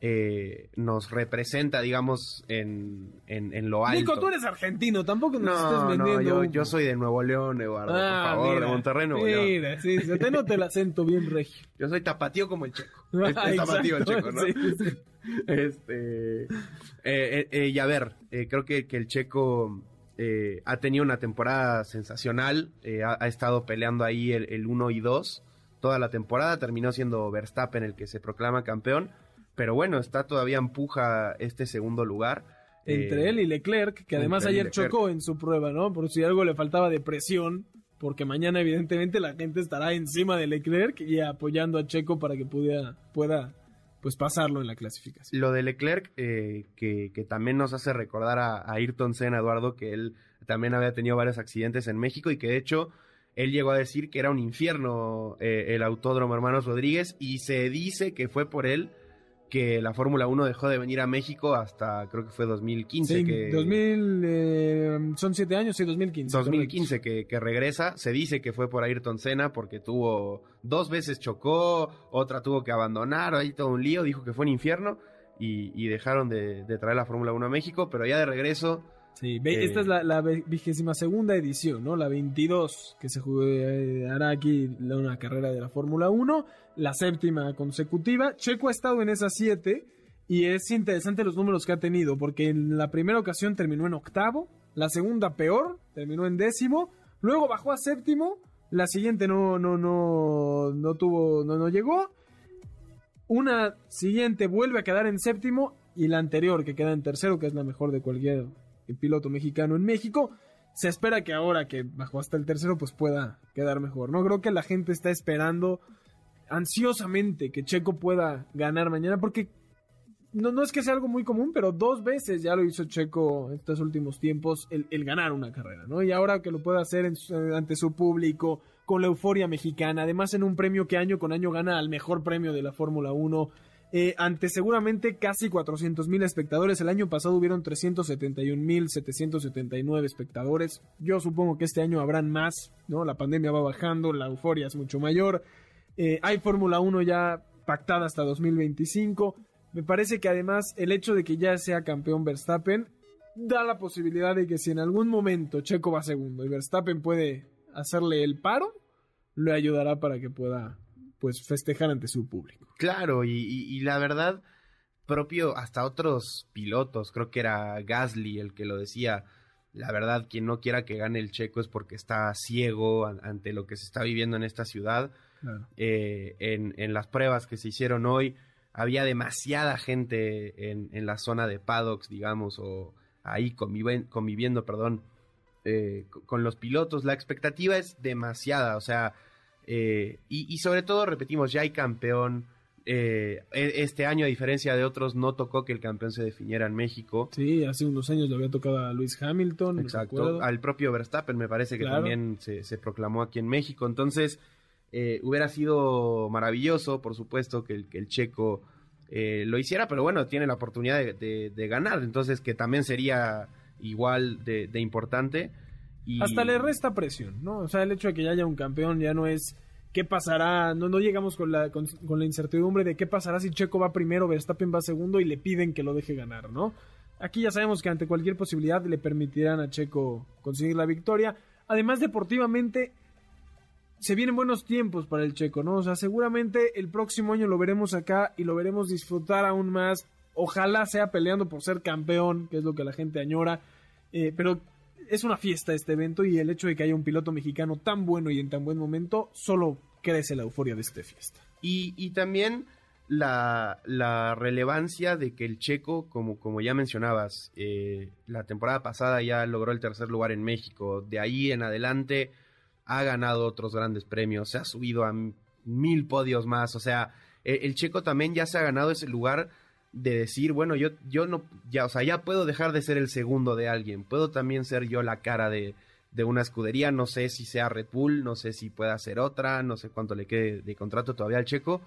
eh, nos representa, digamos, en, en, en lo alto. Nico, tú eres argentino, tampoco nos estés no, vendiendo. no, yo, soy de Nuevo León, Eduardo, Ah, por favor, mira, de Monterrey, Nuevo León. Mira, sí, se te nota el acento bien regio. Yo soy tapatío como el checo. Es, Ah, es tapatío el checo, ¿no? sí, sí. Este, eh, eh, eh, y a ver, eh, creo que, que el checo eh, ha tenido una temporada sensacional, eh, ha, ha estado peleando ahí el, el 1 y 2 toda la temporada, terminó siendo Verstappen el que se proclama campeón, pero bueno, está todavía empuja este segundo lugar. Entre Eh, él y Leclerc, que además ayer chocó en su prueba, ¿no? Por si algo le faltaba de presión, porque mañana evidentemente la gente estará encima de Leclerc y apoyando a Checo para que pueda, pueda pues pasarlo en la clasificación. Lo de Leclerc, eh, que, que también nos hace recordar a, a Ayrton Senna, Eduardo, que él también había tenido varios accidentes en México y que de hecho él llegó a decir que era un infierno eh, el autódromo Hermanos Rodríguez y se dice que fue por él que la Fórmula 1 dejó de venir a México hasta creo que fue 2015. Sí, que, 2000, eh, son siete años, sí, 2015. 2015 que, que regresa, se dice que fue por Ayrton Senna porque tuvo dos veces chocó, otra tuvo que abandonar, ahí todo un lío, dijo que fue un infierno y, y dejaron de, de traer la Fórmula 1 a México, pero ya de regreso, Sí, Eh, esta es la, la vigésima segunda edición, ¿no? La 22 que se jugará aquí la- una carrera de la Fórmula 1, la séptima consecutiva. Checo ha estado en esas siete y es interesante los números que ha tenido, porque en la primera ocasión terminó en octavo, la segunda peor, terminó en décimo, luego bajó a séptimo, la siguiente no, no, no, no tuvo, no, no llegó. Una siguiente vuelve a quedar en séptimo y la anterior que queda en tercero, que es la mejor de cualquier piloto mexicano en México. Se espera que ahora que bajó hasta el tercero, pues pueda quedar mejor. No creo que la gente está esperando ansiosamente que Checo pueda ganar mañana, porque no, no es que sea algo muy común, pero dos veces ya lo hizo Checo en estos últimos tiempos el, el ganar una carrera, ¿no? Y ahora que lo pueda hacer ante su público, con la euforia mexicana, además en un premio que año con año gana al mejor premio de la Fórmula 1, eh, ante seguramente casi 400 mil espectadores. El año pasado hubieron 371 mil 779 espectadores. Yo supongo que este año habrán más, ¿no? La pandemia va bajando, la euforia es mucho mayor. Eh, hay Fórmula 1 ya pactada hasta 2025. Me parece que además el hecho de que ya sea campeón Verstappen da la posibilidad de que si en algún momento Checo va segundo y Verstappen puede hacerle el paro, le ayudará para que pueda pues festejar ante su público. claro, y, y- y la verdad, propio hasta otros pilotos, creo que era Gasly el que lo decía, la verdad, quien no quiera que gane el checo es porque está ciego an- ante lo que se está viviendo en esta ciudad. eh, en, en las pruebas que se hicieron hoy, había demasiada gente en, en la zona de paddocks, digamos, o ahí conviven- conviviendo, perdón, eh, co- con los pilotos. La expectativa es demasiada, o sea, eh, y, y sobre todo, repetimos, ya hay campeón. eh, e- este año, a diferencia de otros, no tocó que el campeón se definiera en México. Sí, hace unos años le había tocado a Luis Hamilton. Exacto. Al propio Verstappen me parece que Claro. también se, se proclamó aquí en México. Entonces, eh, hubiera sido maravilloso, por supuesto, que el, que el checo eh, lo hiciera, pero bueno, tiene la oportunidad de, de- de ganar. Entonces, que también sería igual de, de importante. Y... Hasta le resta presión, ¿no? O sea, el hecho de que ya haya un campeón ya no es qué pasará, no, no llegamos con la, con, con la incertidumbre de qué pasará si Checo va primero, Verstappen va segundo y le piden que lo deje ganar, ¿no? Aquí ya sabemos que ante cualquier posibilidad le permitirán a Checo conseguir la victoria. Además, deportivamente, se vienen buenos tiempos para el Checo, ¿no? O sea, seguramente el próximo año lo veremos acá y lo veremos disfrutar aún más Ojalá sea peleando por ser campeón, que es lo que la gente añora. Eh, pero es una fiesta este evento y el hecho de que haya un piloto mexicano tan bueno y en tan buen momento solo crece la euforia de esta fiesta. Y, y también la, la, relevancia de que el checo, como, como ya mencionabas, eh, la temporada pasada ya logró el tercer lugar en México. De ahí en adelante ha ganado otros grandes premios, se ha subido a mil podios más. O sea, el, el checo también ya se ha ganado ese lugar de decir, bueno, yo, yo no, ya, o sea, ya puedo dejar de ser el segundo de alguien, puedo también ser yo la cara de, de una escudería, no sé si sea Red Bull, no sé si pueda ser otra, no sé cuánto le quede de contrato todavía al checo,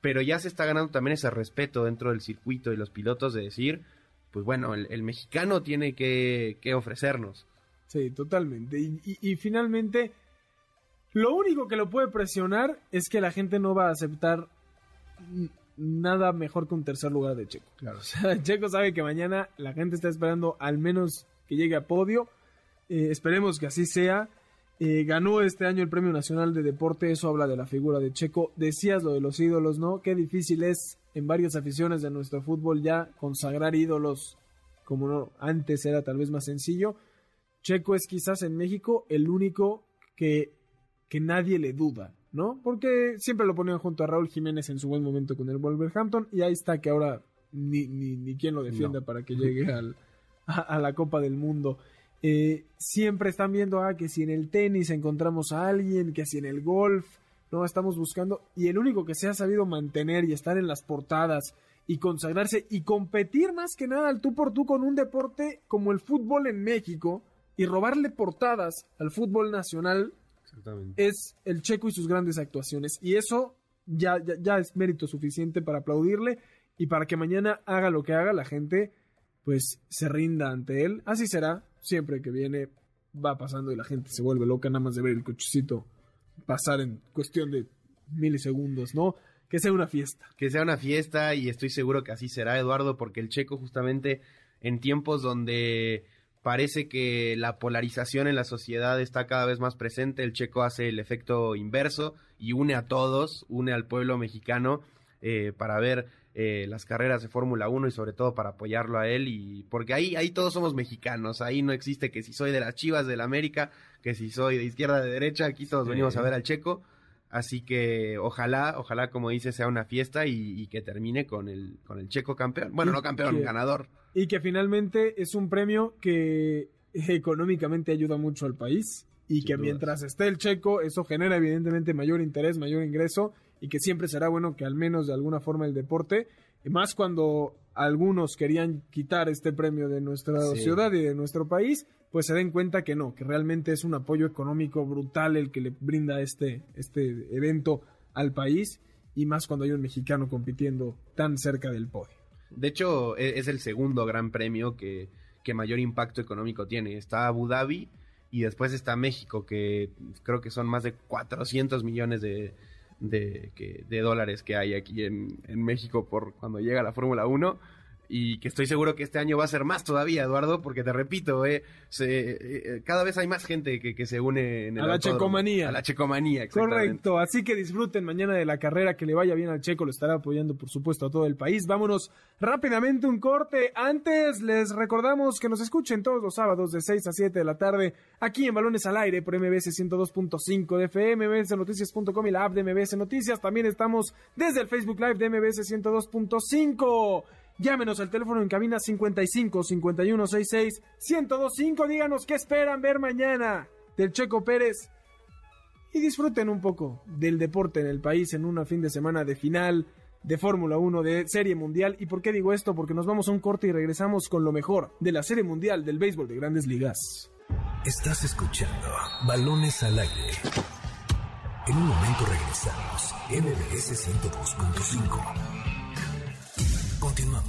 pero ya se está ganando también ese respeto dentro del circuito y los pilotos de decir, pues bueno, el, mexicano tiene que, que, ofrecernos. Sí, totalmente. Y, y, finalmente, lo único que lo puede presionar es que la gente no va a aceptar nada mejor que un tercer lugar de Checo. Claro. O sea, Checo sabe que mañana la gente está esperando al menos que llegue a podio. Eh, esperemos que así sea. Eh, ganó este año el Premio Nacional de Deporte, eso habla de la figura de Checo. Decías lo de los ídolos, ¿no? Qué difícil es en varias aficiones de nuestro fútbol ya consagrar ídolos como no, antes era tal vez más sencillo. Checo es quizás en México el único que, que nadie le duda, ¿no? Porque siempre lo ponían junto a Raúl Jiménez en su buen momento con el Wolverhampton y ahí está que ahora ni, ni, ni quien lo defienda no. para que llegue al, a, a la Copa del Mundo. Eh, siempre están viendo ah, que si en el tenis encontramos a alguien, que si en el golf, no estamos buscando, y el único que se ha sabido mantener y estar en las portadas y consagrarse y competir más que nada al tú por tú con un deporte como el fútbol en México y robarle portadas al fútbol nacional es el checo y sus grandes actuaciones. Y eso ya, ya, ya es mérito suficiente para aplaudirle y para que mañana haga lo que haga la gente pues se rinda ante él. Así será, siempre que viene va pasando y la gente se vuelve loca nada más de ver el cochecito pasar en cuestión de milisegundos, ¿no? Que sea una fiesta. Que sea una fiesta y estoy seguro que así será, Eduardo, porque el checo justamente en tiempos donde parece que la polarización en la sociedad está cada vez más presente, el checo hace el efecto inverso y une a todos, une al pueblo mexicano eh, para ver eh, las carreras de Fórmula 1 y sobre todo para apoyarlo a él y porque ahí ahí todos somos mexicanos, ahí no existe que si soy de las Chivas del América, que si soy de izquierda de derecha, aquí todos sí. venimos a ver al Checo, así que ojalá, ojalá como dice sea una fiesta y, y que termine con el con el Checo campeón, bueno, y no campeón, que, ganador. Y que finalmente es un premio que económicamente ayuda mucho al país y Sin que dudas. mientras esté el Checo eso genera evidentemente mayor interés, mayor ingreso y que siempre será bueno que al menos de alguna forma el deporte, más cuando algunos querían quitar este premio de nuestra sí. ciudad y de nuestro país, pues se den cuenta que no, que realmente es un apoyo económico brutal el que le brinda este, este evento al país y más cuando hay un mexicano compitiendo tan cerca del podio. De hecho, e-, es el segundo gran premio que, que mayor impacto económico tiene. Está Abu Dhabi y después está México, que creo que son más de 400 millones de, de, que, de dólares que hay aquí en, en México por cuando llega la Fórmula 1 y que estoy seguro que este año va a ser más todavía, Eduardo, porque te repito, eh, se, eh, cada vez hay más gente que, que se une en el a la checomanía. A la checomanía, Correcto, así que disfruten mañana de la carrera, que le vaya bien al checo, lo estará apoyando por supuesto a todo el país. Vámonos rápidamente un corte. Antes les recordamos que nos escuchen todos los sábados de 6 a 7 de la tarde aquí en Balones al Aire por MBS 102.5 de FM, mbsnoticias.com y la app de MBS Noticias. También estamos desde el Facebook Live de MBS 102.5. Llámenos al teléfono en cabina 55 51 66 1025. Díganos qué esperan ver mañana del Checo Pérez. Y disfruten un poco del deporte en el país en una fin de semana de final de Fórmula 1 de Serie Mundial. ¿Y por qué digo esto? Porque nos vamos a un corte y regresamos con lo mejor de la Serie Mundial del béisbol de grandes ligas. Estás escuchando Balones al aire. En un momento regresamos. MBS 102.5. Continuamos.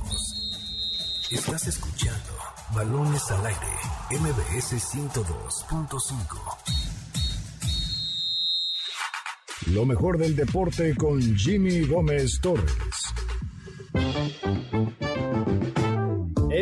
Estás escuchando Balones al aire, MBS 102.5. Lo mejor del deporte con Jimmy Gómez Torres.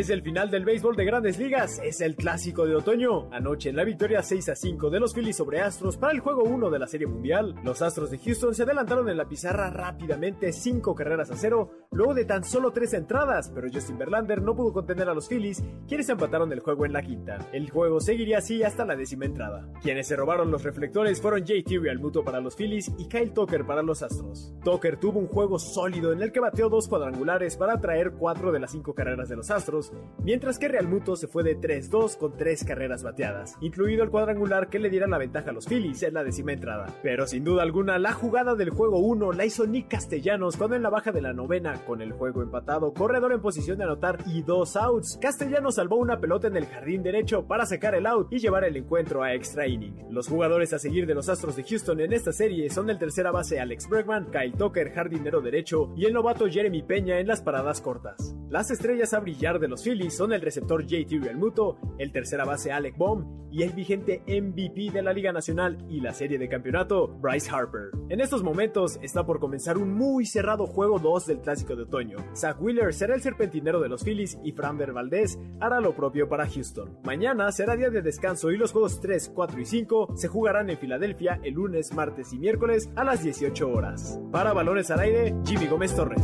Es el final del béisbol de grandes ligas, es el clásico de otoño. Anoche en la victoria 6 a 5 de los Phillies sobre Astros para el juego 1 de la Serie Mundial, los Astros de Houston se adelantaron en la pizarra rápidamente 5 carreras a 0, luego de tan solo 3 entradas, pero Justin Verlander no pudo contener a los Phillies, quienes empataron el juego en la quinta. El juego seguiría así hasta la décima entrada. Quienes se robaron los reflectores fueron JT Realmuto para los Phillies y Kyle Tucker para los Astros. Tucker tuvo un juego sólido en el que bateó dos cuadrangulares para traer 4 de las 5 carreras de los Astros, mientras que Realmuto se fue de 3-2 con 3 carreras bateadas, incluido el cuadrangular que le diera la ventaja a los Phillies en la décima entrada. Pero sin duda alguna, la jugada del juego 1 la hizo Nick Castellanos cuando en la baja de la novena, con el juego empatado, corredor en posición de anotar y dos outs, Castellanos salvó una pelota en el jardín derecho para sacar el out y llevar el encuentro a extra inning. Los jugadores a seguir de los Astros de Houston en esta serie son el tercera base Alex Bregman, Kyle Tucker, jardinero derecho, y el novato Jeremy Peña en las paradas cortas. Las estrellas a brillar de los Phillies son el receptor JT Realmuto, el tercera base Alec Baum y el vigente MVP de la Liga Nacional y la serie de campeonato, Bryce Harper. En estos momentos está por comenzar un muy cerrado juego 2 del Clásico de Otoño. Zach Wheeler será el serpentinero de los Phillies y Framber Valdez hará lo propio para Houston. Mañana será día de descanso y los juegos 3, 4 y 5 se jugarán en Filadelfia el lunes, martes y miércoles a las 18 horas. Para Balones al Aire, Jimmy Gómez Torres.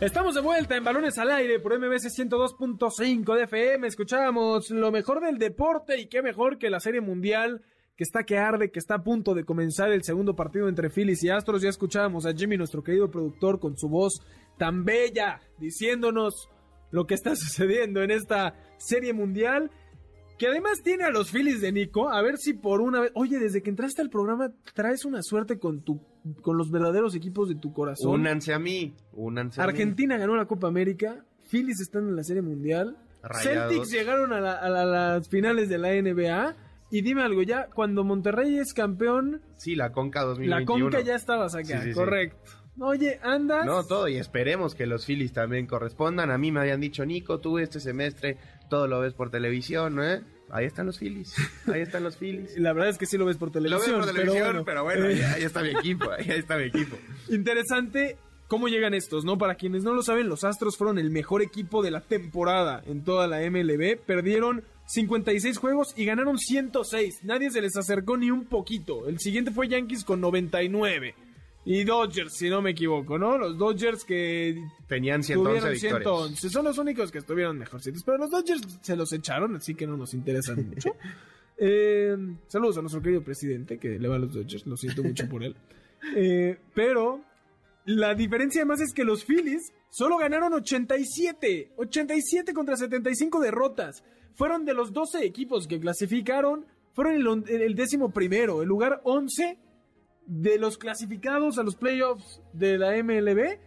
Estamos de vuelta en Balones al Aire por MBC 102.5 de FM. Escuchábamos lo mejor del deporte y qué mejor que la Serie Mundial que está que arde, que está a punto de comenzar el segundo partido entre Phillies y Astros. Ya escuchábamos a Jimmy, nuestro querido productor, con su voz tan bella, diciéndonos lo que está sucediendo en esta Serie Mundial. Que además tiene a los Phillies de Nico. A ver si por una vez. Oye, desde que entraste al programa, traes una suerte con tu con los verdaderos equipos de tu corazón. Únanse a mí, únanse a mí. Argentina ganó la Copa América, Phillies están en la Serie Mundial, Rayados. Celtics llegaron a, la- a la- las finales de la NBA. Y dime algo, ya cuando Monterrey es campeón, Sí, la Conca la 2021. Conca ya estabas acá, Sí, sí, sí. correcto. Oye, andas. No, todo, y esperemos que los Phillies también correspondan. A mí me habían dicho, Nico, tú este semestre todo lo ves por televisión, ¿no? ¿eh? Ahí están los Phillies, ahí están los Phillies. La verdad es que sí lo ves por Lo televisión. ves por televisión, pero pero bueno. bueno, Eh, ahí, ahí está mi equipo, ahí está mi equipo. Interesante cómo llegan estos, ¿no? Para quienes no lo saben, los Astros fueron el mejor equipo de la temporada en toda la MLB. Perdieron 56 juegos y ganaron 106. Nadie se les acercó ni un poquito. El siguiente fue Yankees con 99. Y Dodgers, si no me equivoco, ¿no? Los Dodgers que Tenían 111 tuvieron victorias. 111. Son los únicos que estuvieron mejorcitos. Pero los Dodgers se los echaron, así que no nos interesan mucho. Eh, saludos a nuestro querido presidente que le va a los Dodgers. Lo siento mucho por él. Eh, pero la diferencia además es que los Phillies solo ganaron 87. 87 contra 75 derrotas. Fueron de los 12 equipos que clasificaron. Fueron el, el décimo primero, el lugar 11 de los clasificados a los playoffs de la MLB.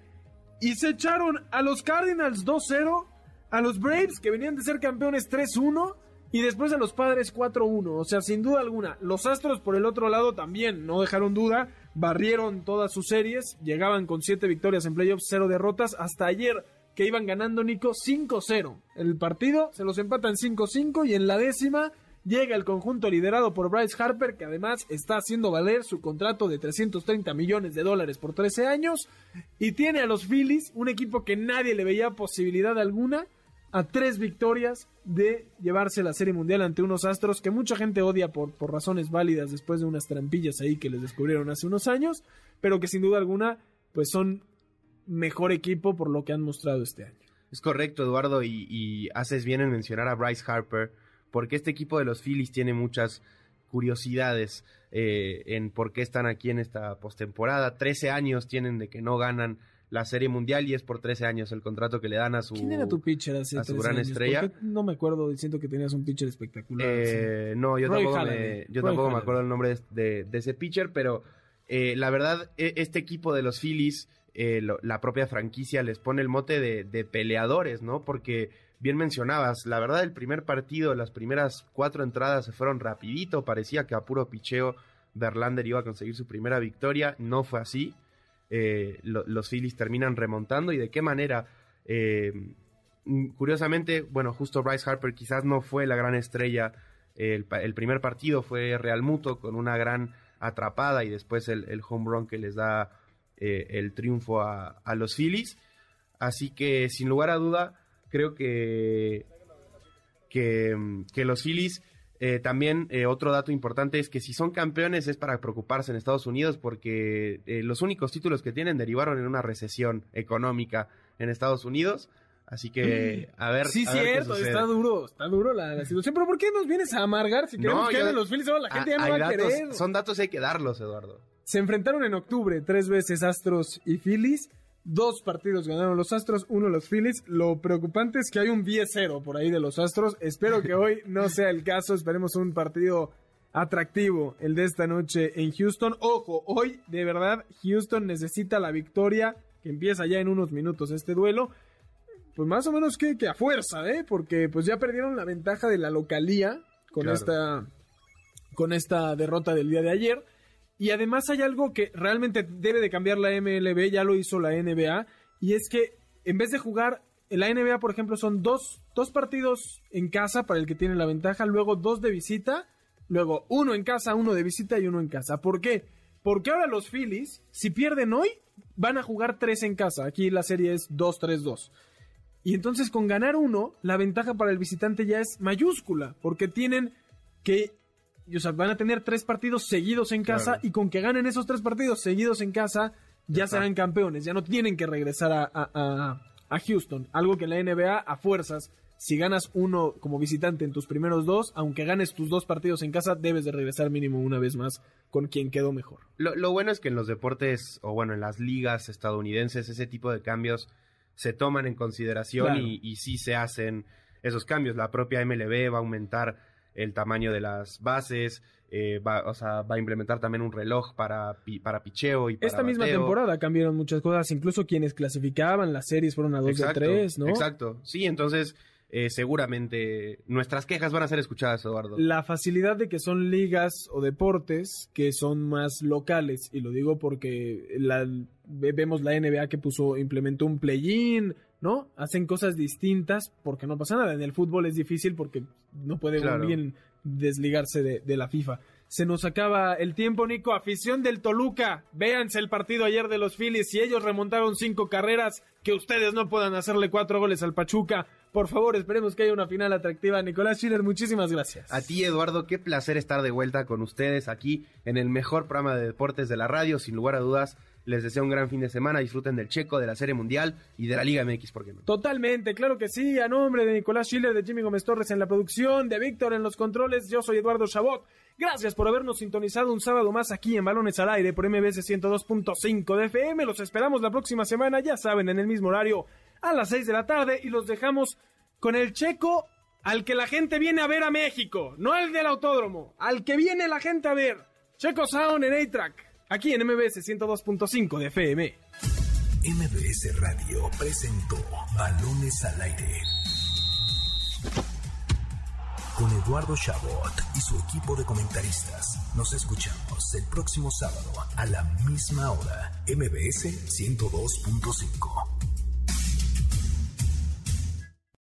Y se echaron a los Cardinals 2-0, a los Braves que venían de ser campeones 3-1 y después a los Padres 4-1. O sea, sin duda alguna, los Astros por el otro lado también no dejaron duda, barrieron todas sus series, llegaban con 7 victorias en playoffs, 0 derrotas, hasta ayer que iban ganando Nico 5-0. El partido se los empatan 5-5 y en la décima llega el conjunto liderado por Bryce Harper, que además está haciendo valer su contrato de 330 millones de dólares por 13 años, y tiene a los Phillies, un equipo que nadie le veía posibilidad alguna, a tres victorias de llevarse la Serie Mundial ante unos Astros que mucha gente odia por, por razones válidas después de unas trampillas ahí que les descubrieron hace unos años, pero que sin duda alguna pues son mejor equipo por lo que han mostrado este año. Es correcto, Eduardo, y, y haces bien en mencionar a Bryce Harper, porque este equipo de los Phillies tiene muchas curiosidades eh, en por qué están aquí en esta postemporada. 13 años tienen de que no ganan la Serie Mundial y es por 13 años el contrato que le dan a su... ¿Quién era tu pitcher hace a su 13 gran años? estrella. No me acuerdo, siento que tenías un pitcher espectacular. Eh, no, yo Roy tampoco, Halladay. me, yo Roy tampoco me acuerdo el nombre de, de- de ese pitcher, pero eh, la verdad, e- este equipo de los Phillies, eh, lo- la propia franquicia les pone el mote de, de peleadores, ¿no? Porque bien mencionabas, la verdad, el primer partido, las primeras cuatro entradas se fueron rapidito, parecía que a puro picheo Verlander iba a conseguir su primera victoria, no fue así. Eh, lo- los Phillies terminan remontando y de qué manera. Eh, curiosamente, bueno, justo Bryce Harper quizás no fue la gran estrella. El, primer partido fue Real Muto con una gran atrapada y después el, el home run que les da eh, el triunfo a, a, los Phillies. Así que sin lugar a duda, creo que, que, que los Phillies eh, también eh, otro dato importante es que si son campeones es para preocuparse en Estados Unidos porque eh, los únicos títulos que tienen derivaron en una recesión económica en Estados Unidos. Así que, a ver. Sí, a ver cierto, está duro, está duro la, la, situación. Pero ¿por qué nos vienes a amargar si queremos No, que yo- los Phillies? Ahora la gente ya no va a querer. Son datos y hay que darlos, Eduardo. Se enfrentaron en octubre tres veces Astros y Phillies. Dos partidos ganaron los Astros, uno los Phillies. Lo preocupante es que hay un 10-0 por ahí de los Astros. Espero que hoy no sea el caso. Esperemos un partido atractivo el de esta noche en Houston. Ojo, hoy de verdad Houston necesita la victoria que empieza ya en unos minutos este duelo. Pues más o menos que, que a fuerza, ¿eh? Porque pues ya perdieron la ventaja de la localía con Claro. esta con esta derrota del día de ayer. Y además hay algo que realmente debe de cambiar la MLB, ya lo hizo la NBA, y es que en vez de jugar, la NBA, por ejemplo, son dos, dos partidos en casa para el que tiene la ventaja, luego dos de visita, luego uno en casa, uno de visita y uno en casa. ¿Por qué? Porque ahora los Phillies, si pierden hoy, van a jugar tres en casa. Aquí la serie es 2-3-2. Y entonces con ganar uno, la ventaja para el visitante ya es mayúscula, porque tienen que, o sea, van a tener tres partidos seguidos en casa Claro. y con que ganen esos tres partidos seguidos en casa, ya serán campeones, ya no tienen que regresar a, a- a- a Houston. Algo que en la NBA, a fuerzas, si ganas uno como visitante en tus primeros dos, aunque ganes tus dos partidos en casa, debes de regresar mínimo una vez más con quien quedó mejor. Lo, lo bueno es que en los deportes, o bueno, en las ligas estadounidenses, ese tipo de cambios se toman en consideración Claro. y, y sí se hacen esos cambios. La propia MLB va a aumentar el tamaño de las bases, eh, va, o sea, va a implementar también un reloj para, pi- para picheo y para Esta misma temporada cambiaron muchas cosas, incluso quienes clasificaban las series fueron a dos Exacto, de tres, ¿no? Exacto. Sí, entonces eh, seguramente nuestras quejas van a ser escuchadas, Eduardo. La facilidad de que son ligas o deportes que son más locales, y lo digo porque la, ve- vemos la NBA que puso, implementó un play-in, ¿no? Hacen cosas distintas porque no pasa nada. En el fútbol es difícil porque no puede Claro. bien desligarse de, de la FIFA. Se nos acaba el tiempo, Nico. Afición del Toluca. Véanse el partido ayer de los Phillies. Si ellos remontaron cinco carreras, que ustedes no puedan hacerle cuatro goles al Pachuca. Por favor, esperemos que haya una final atractiva. Nicolás Schiller, muchísimas gracias. A ti, Eduardo, qué placer estar de vuelta con ustedes aquí en el mejor programa de deportes de la radio. Sin lugar a dudas, les deseo un gran fin de semana. Disfruten del Checo, de la Serie Mundial y de la Liga MX, ¿por qué no? Totalmente, claro que sí. A nombre de Nicolás Schiller, de Jimmy Gómez Torres en la producción, de Víctor en los controles, yo soy Eduardo Chabot. Gracias por habernos sintonizado un sábado más aquí en Balones al Aire por MBS 102.5 de FM. Los esperamos la próxima semana, ya saben, en el mismo horario, a las 6 de la tarde. Y los dejamos con el checo al que la gente viene a ver a México. No al del autódromo, al que viene la gente a ver. Checo Sound en A-Track, aquí en MBS 102.5 de FM. MBS Radio presentó Balones al Aire. Con Eduardo Chabot y su equipo de comentaristas. Nos escuchamos el próximo sábado a la misma hora. MBS 102.5.